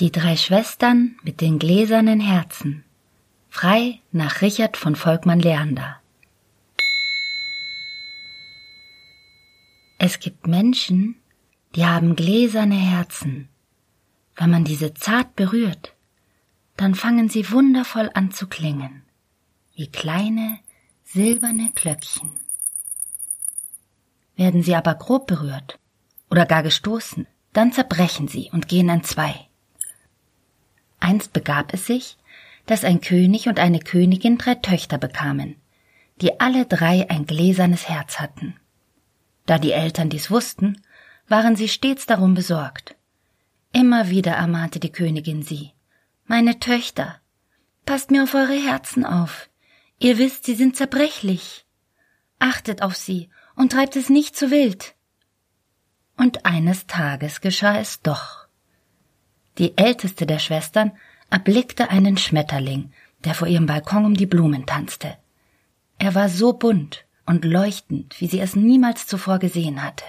Die drei Schwestern mit den gläsernen Herzen. Frei nach Richard von Volkmann Leander. Es gibt Menschen, die haben gläserne Herzen. Wenn man diese zart berührt, dann fangen sie wundervoll an zu klingen, wie kleine silberne Glöckchen. Werden sie aber grob berührt oder gar gestoßen, dann zerbrechen sie und gehen in zwei. Einst begab es sich, dass ein König und eine Königin drei Töchter bekamen, die alle drei ein gläsernes Herz hatten. Da die Eltern dies wussten, waren sie stets darum besorgt. Immer wieder ermahnte die Königin sie. Meine Töchter, passt mir auf eure Herzen auf. Ihr wisst, sie sind zerbrechlich. Achtet auf sie und treibt es nicht zu wild. Und eines Tages geschah es doch. Die älteste der Schwestern erblickte einen Schmetterling, der vor ihrem Balkon um die Blumen tanzte. Er war so bunt und leuchtend, wie sie es niemals zuvor gesehen hatte.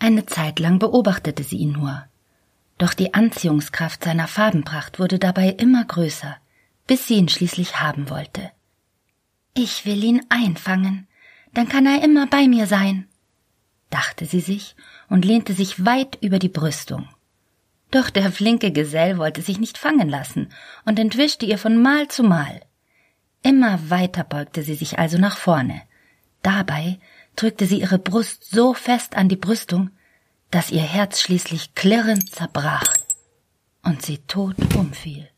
Eine Zeit lang beobachtete sie ihn nur. Doch die Anziehungskraft seiner Farbenpracht wurde dabei immer größer, bis sie ihn schließlich haben wollte. Ich will ihn einfangen, dann kann er immer bei mir sein, dachte sie sich und lehnte sich weit über die Brüstung. Doch der flinke Gesell wollte sich nicht fangen lassen und entwischte ihr von Mal zu Mal. Immer weiter beugte sie sich also nach vorne. Dabei drückte sie ihre Brust so fest an die Brüstung, dass ihr Herz schließlich klirrend zerbrach und sie tot umfiel.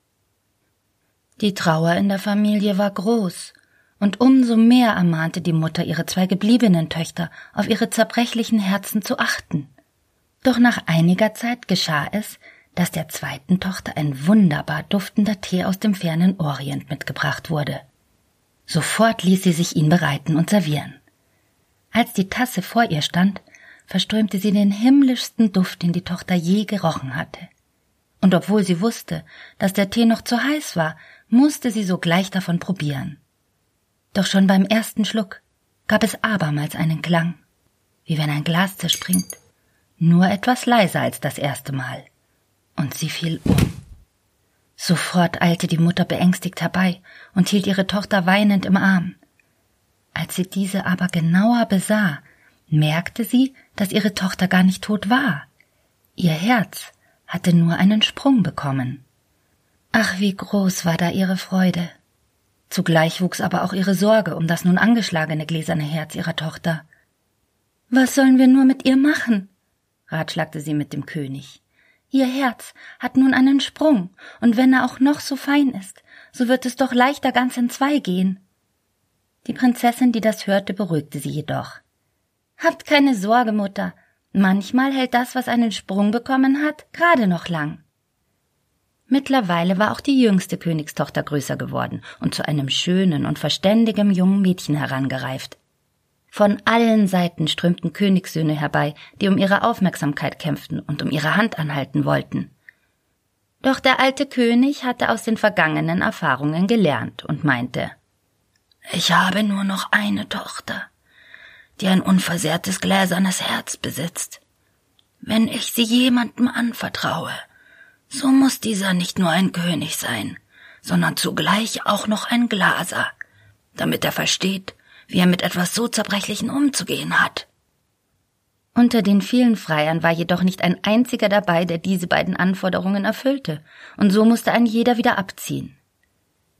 Die Trauer in der Familie war groß, und umso mehr ermahnte die Mutter ihre zwei gebliebenen Töchter, auf ihre zerbrechlichen Herzen zu achten. Doch nach einiger Zeit geschah es, dass der zweiten Tochter ein wunderbar duftender Tee aus dem fernen Orient mitgebracht wurde. Sofort ließ sie sich ihn bereiten und servieren. Als die Tasse vor ihr stand, verströmte sie den himmlischsten Duft, den die Tochter je gerochen hatte. Und obwohl sie wusste, dass der Tee noch zu heiß war, musste sie sogleich davon probieren. Doch schon beim ersten Schluck gab es abermals einen Klang, wie wenn ein Glas zerspringt, nur etwas leiser als das erste Mal, und sie fiel um. Sofort eilte die Mutter beängstigt herbei und hielt ihre Tochter weinend im Arm. Als sie diese aber genauer besah, merkte sie, dass ihre Tochter gar nicht tot war. Ihr Herz hatte nur einen Sprung bekommen. Ach, wie groß war da ihre Freude. Zugleich wuchs aber auch ihre Sorge um das nun angeschlagene gläserne Herz ihrer Tochter. Was sollen wir nur mit ihr machen? Ratschlagte sie mit dem König. Ihr Herz hat nun einen Sprung, und wenn er auch noch so fein ist, so wird es doch leichter ganz in zwei gehen. Die Prinzessin, die das hörte, beruhigte sie jedoch. Habt keine Sorge, Mutter. Manchmal hält das, was einen Sprung bekommen hat, gerade noch lang. Mittlerweile war auch die jüngste Königstochter größer geworden und zu einem schönen und verständigem jungen Mädchen herangereift. Von allen Seiten strömten Königssöhne herbei, die um ihre Aufmerksamkeit kämpften und um ihre Hand anhalten wollten. Doch der alte König hatte aus den vergangenen Erfahrungen gelernt und meinte Ich habe nur noch eine Tochter, die ein unversehrtes gläsernes Herz besitzt. Wenn ich sie jemandem anvertraue, so muss dieser nicht nur ein König sein, sondern zugleich auch noch ein Glaser, damit er versteht, wie er mit etwas so Zerbrechlichen umzugehen hat. Unter den vielen Freiern war jedoch nicht ein einziger dabei, der diese beiden Anforderungen erfüllte, und so musste ein jeder wieder abziehen.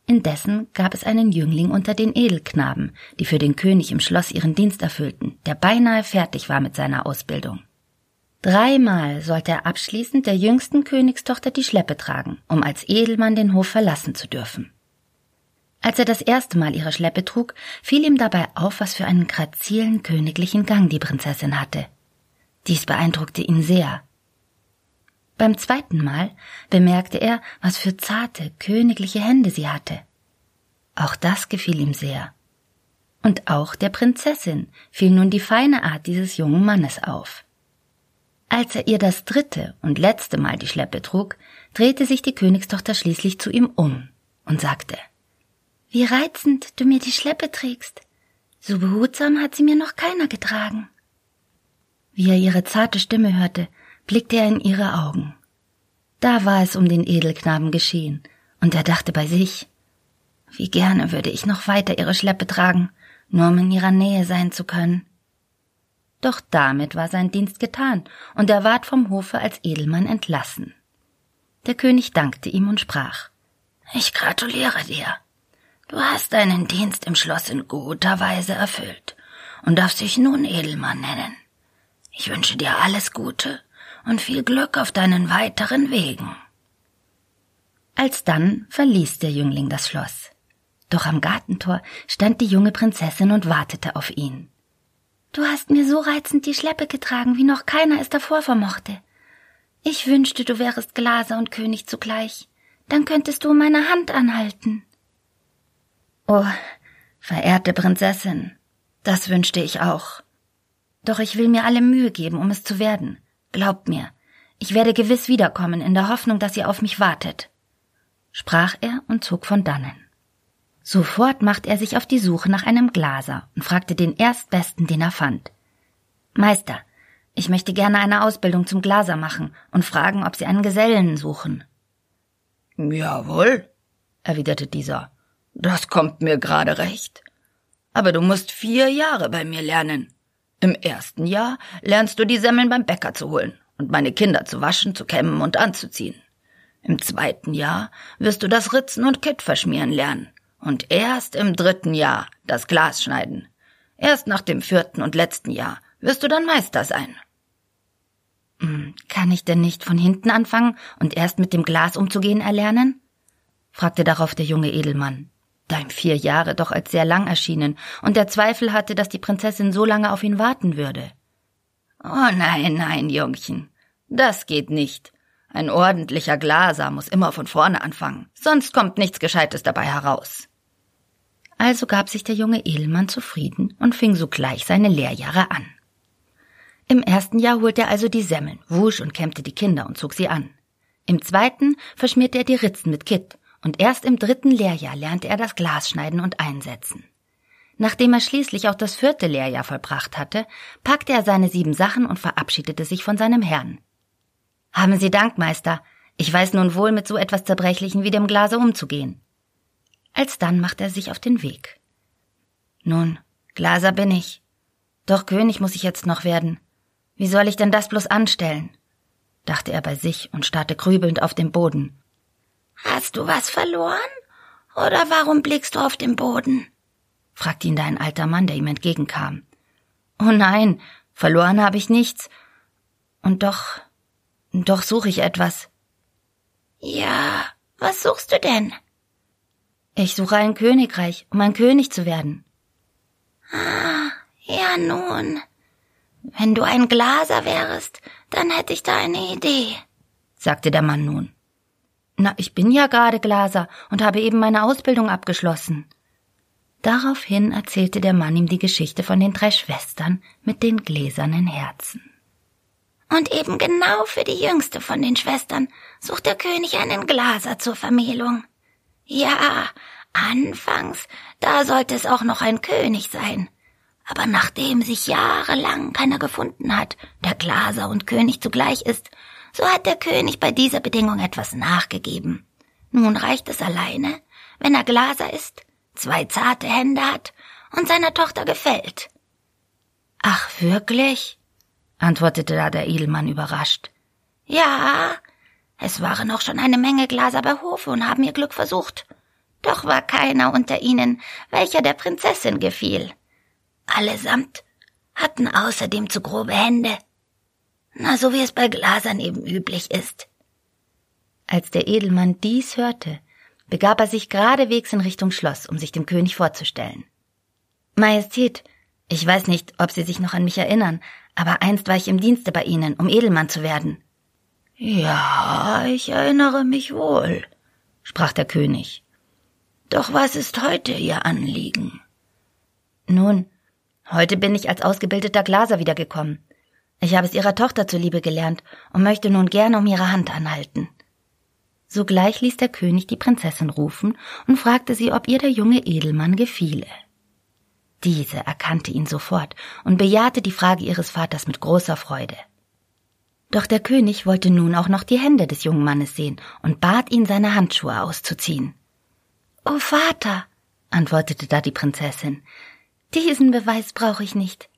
Indessen gab es einen Jüngling unter den Edelknaben, die für den König im Schloss ihren Dienst erfüllten, der beinahe fertig war mit seiner Ausbildung. Dreimal sollte er abschließend der jüngsten Königstochter die Schleppe tragen, um als Edelmann den Hof verlassen zu dürfen. Als er das erste Mal ihre Schleppe trug, fiel ihm dabei auf, was für einen grazilen königlichen Gang die Prinzessin hatte. Dies beeindruckte ihn sehr. Beim zweiten Mal bemerkte er, was für zarte, königliche Hände sie hatte. Auch das gefiel ihm sehr. Und auch der Prinzessin fiel nun die feine Art dieses jungen Mannes auf. Als er ihr das dritte und letzte Mal die Schleppe trug, drehte sich die Königstochter schließlich zu ihm um und sagte Wie reizend du mir die Schleppe trägst. So behutsam hat sie mir noch keiner getragen. Wie er ihre zarte Stimme hörte, blickte er in ihre Augen. Da war es um den Edelknaben geschehen, und er dachte bei sich, wie gerne würde ich noch weiter ihre Schleppe tragen, nur um in ihrer Nähe sein zu können. Doch damit war sein Dienst getan, und er ward vom Hofe als Edelmann entlassen. Der König dankte ihm und sprach Ich gratuliere dir. Du hast deinen Dienst im Schloss in guter Weise erfüllt und darfst dich nun Edelmann nennen. Ich wünsche dir alles Gute und viel Glück auf deinen weiteren Wegen. Alsdann verließ der Jüngling das Schloss. Doch am Gartentor stand die junge Prinzessin und wartete auf ihn. Du hast mir so reizend die Schleppe getragen, wie noch keiner es davor vermochte. Ich wünschte, du wärest Glaser und König zugleich. Dann könntest du meine Hand anhalten. Oh, verehrte Prinzessin, das wünschte ich auch. Doch ich will mir alle Mühe geben, um es zu werden. Glaubt mir, ich werde gewiss wiederkommen, in der Hoffnung, dass ihr auf mich wartet, sprach er und zog von dannen. Sofort machte er sich auf die Suche nach einem Glaser und fragte den Erstbesten, den er fand. Meister, ich möchte gerne eine Ausbildung zum Glaser machen und fragen, ob Sie einen Gesellen suchen. Jawohl, erwiderte dieser. Das kommt mir gerade recht. Aber du musst vier Jahre bei mir lernen. Im ersten Jahr lernst du die Semmeln beim Bäcker zu holen und meine Kinder zu waschen, zu kämmen und anzuziehen. Im zweiten Jahr wirst du das Ritzen und Kitt verschmieren lernen und erst im dritten Jahr das Glas schneiden. Erst nach dem vierten und letzten Jahr wirst du dann Meister sein. Hm, kann ich denn nicht von hinten anfangen und erst mit dem Glas umzugehen erlernen? fragte darauf der junge Edelmann, ihm vier Jahre doch als sehr lang erschienen und der Zweifel hatte, dass die Prinzessin so lange auf ihn warten würde. Oh nein, nein, Jungchen, das geht nicht. Ein ordentlicher Glaser muss immer von vorne anfangen, sonst kommt nichts Gescheites dabei heraus. Also gab sich der junge Edelmann zufrieden und fing sogleich seine Lehrjahre an. Im ersten Jahr holte er also die Semmeln, wusch und kämmte die Kinder und zog sie an. Im zweiten verschmierte er die Ritzen mit Kitt und erst im dritten Lehrjahr lernte er das Glas schneiden und einsetzen. Nachdem er schließlich auch das vierte Lehrjahr vollbracht hatte, packte er seine sieben Sachen und verabschiedete sich von seinem Herrn. Haben Sie Dank, Meister. Ich weiß nun wohl, mit so etwas Zerbrechlichen wie dem Glase umzugehen. Alsdann machte er sich auf den Weg. Nun, Glaser bin ich. Doch König muss ich jetzt noch werden. Wie soll ich denn das bloß anstellen? dachte er bei sich und starrte grübelnd auf den Boden. Hast du was verloren? Oder warum blickst du auf den Boden? fragte ihn da ein alter Mann, der ihm entgegenkam. Oh nein, verloren habe ich nichts. Und doch, doch suche ich etwas. Ja, was suchst du denn? Ich suche ein Königreich, um ein König zu werden. Ah, ja nun. Wenn du ein Glaser wärest, dann hätte ich da eine Idee, sagte der Mann nun. Na, ich bin ja gerade Glaser und habe eben meine Ausbildung abgeschlossen. Daraufhin erzählte der Mann ihm die Geschichte von den drei Schwestern mit den gläsernen Herzen. Und eben genau für die jüngste von den Schwestern sucht der König einen Glaser zur Vermählung. Ja, anfangs, da sollte es auch noch ein König sein. Aber nachdem sich jahrelang keiner gefunden hat, der Glaser und König zugleich ist, so hat der König bei dieser Bedingung etwas nachgegeben. Nun reicht es alleine, wenn er Glaser ist, zwei zarte Hände hat und seiner Tochter gefällt. Ach, wirklich? antwortete da der Edelmann überrascht. Ja, es waren auch schon eine Menge Glaser bei Hofe und haben ihr Glück versucht. Doch war keiner unter ihnen, welcher der Prinzessin gefiel. Allesamt hatten außerdem zu grobe Hände. Na, so wie es bei Glasern eben üblich ist. Als der Edelmann dies hörte, begab er sich geradewegs in Richtung Schloss, um sich dem König vorzustellen. Majestät, ich weiß nicht, ob Sie sich noch an mich erinnern, aber einst war ich im Dienste bei Ihnen, um Edelmann zu werden. Ja, ich erinnere mich wohl, sprach der König. Doch was ist heute Ihr Anliegen? Nun, heute bin ich als ausgebildeter Glaser wiedergekommen. Ich habe es Ihrer Tochter zuliebe gelernt und möchte nun gerne um ihre Hand anhalten. Sogleich ließ der König die Prinzessin rufen und fragte sie, ob ihr der junge Edelmann gefiele. Diese erkannte ihn sofort und bejahte die Frage ihres Vaters mit großer Freude. Doch der König wollte nun auch noch die Hände des jungen Mannes sehen und bat ihn, seine Handschuhe auszuziehen. O Vater, antwortete da die Prinzessin, diesen Beweis brauche ich nicht,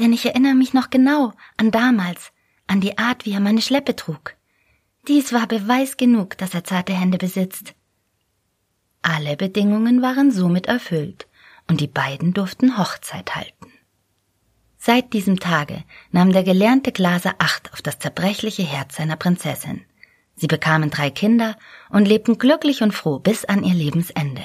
denn ich erinnere mich noch genau an damals, an die Art, wie er meine Schleppe trug. Dies war Beweis genug, dass er zarte Hände besitzt. Alle Bedingungen waren somit erfüllt, und die beiden durften Hochzeit halten. Seit diesem Tage nahm der gelernte Glaser Acht auf das zerbrechliche Herz seiner Prinzessin. Sie bekamen drei Kinder und lebten glücklich und froh bis an ihr Lebensende.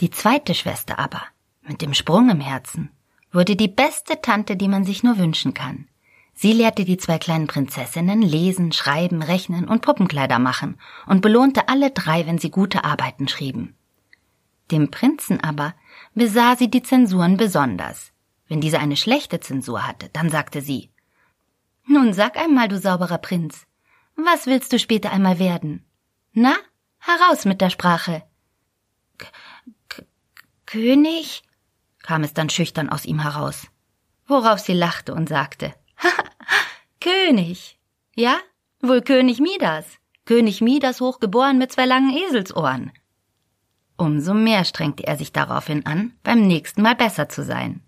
Die zweite Schwester aber, mit dem Sprung im Herzen, wurde die beste Tante, die man sich nur wünschen kann. Sie lehrte die zwei kleinen Prinzessinnen lesen, schreiben, rechnen und Puppenkleider machen und belohnte alle drei, wenn sie gute Arbeiten schrieben. Dem Prinzen aber besah sie die Zensuren besonders. Wenn diese eine schlechte Zensur hatte, dann sagte sie Nun sag einmal, du sauberer Prinz, was willst du später einmal werden? Na, heraus mit der Sprache. K König? Kam es dann schüchtern aus ihm heraus, worauf sie lachte und sagte König. Ja, wohl König Midas. König Midas hochgeboren mit zwei langen Eselsohren. Umso mehr strengte er sich daraufhin an, beim nächsten Mal besser zu sein.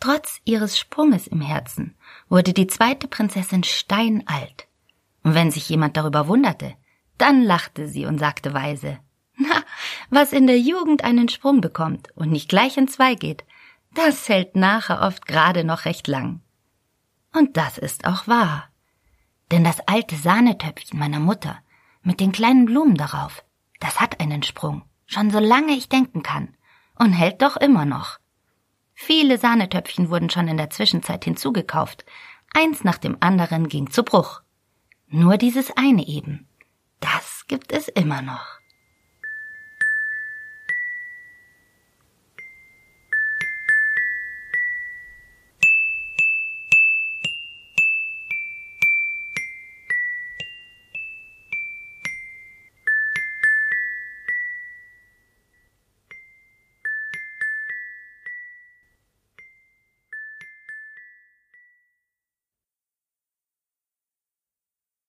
Trotz ihres Sprunges im Herzen wurde die zweite Prinzessin steinalt. Und wenn sich jemand darüber wunderte, dann lachte sie und sagte weise, was in der Jugend einen Sprung bekommt und nicht gleich in zwei geht, das hält nachher oft gerade noch recht lang. Und das ist auch wahr. Denn das alte Sahnetöpfchen meiner Mutter mit den kleinen Blumen darauf, das hat einen Sprung, schon so lange ich denken kann, und hält doch immer noch. Viele Sahnetöpfchen wurden schon in der Zwischenzeit hinzugekauft. Eins nach dem anderen ging zu Bruch. Nur dieses eine eben. Das gibt es immer noch.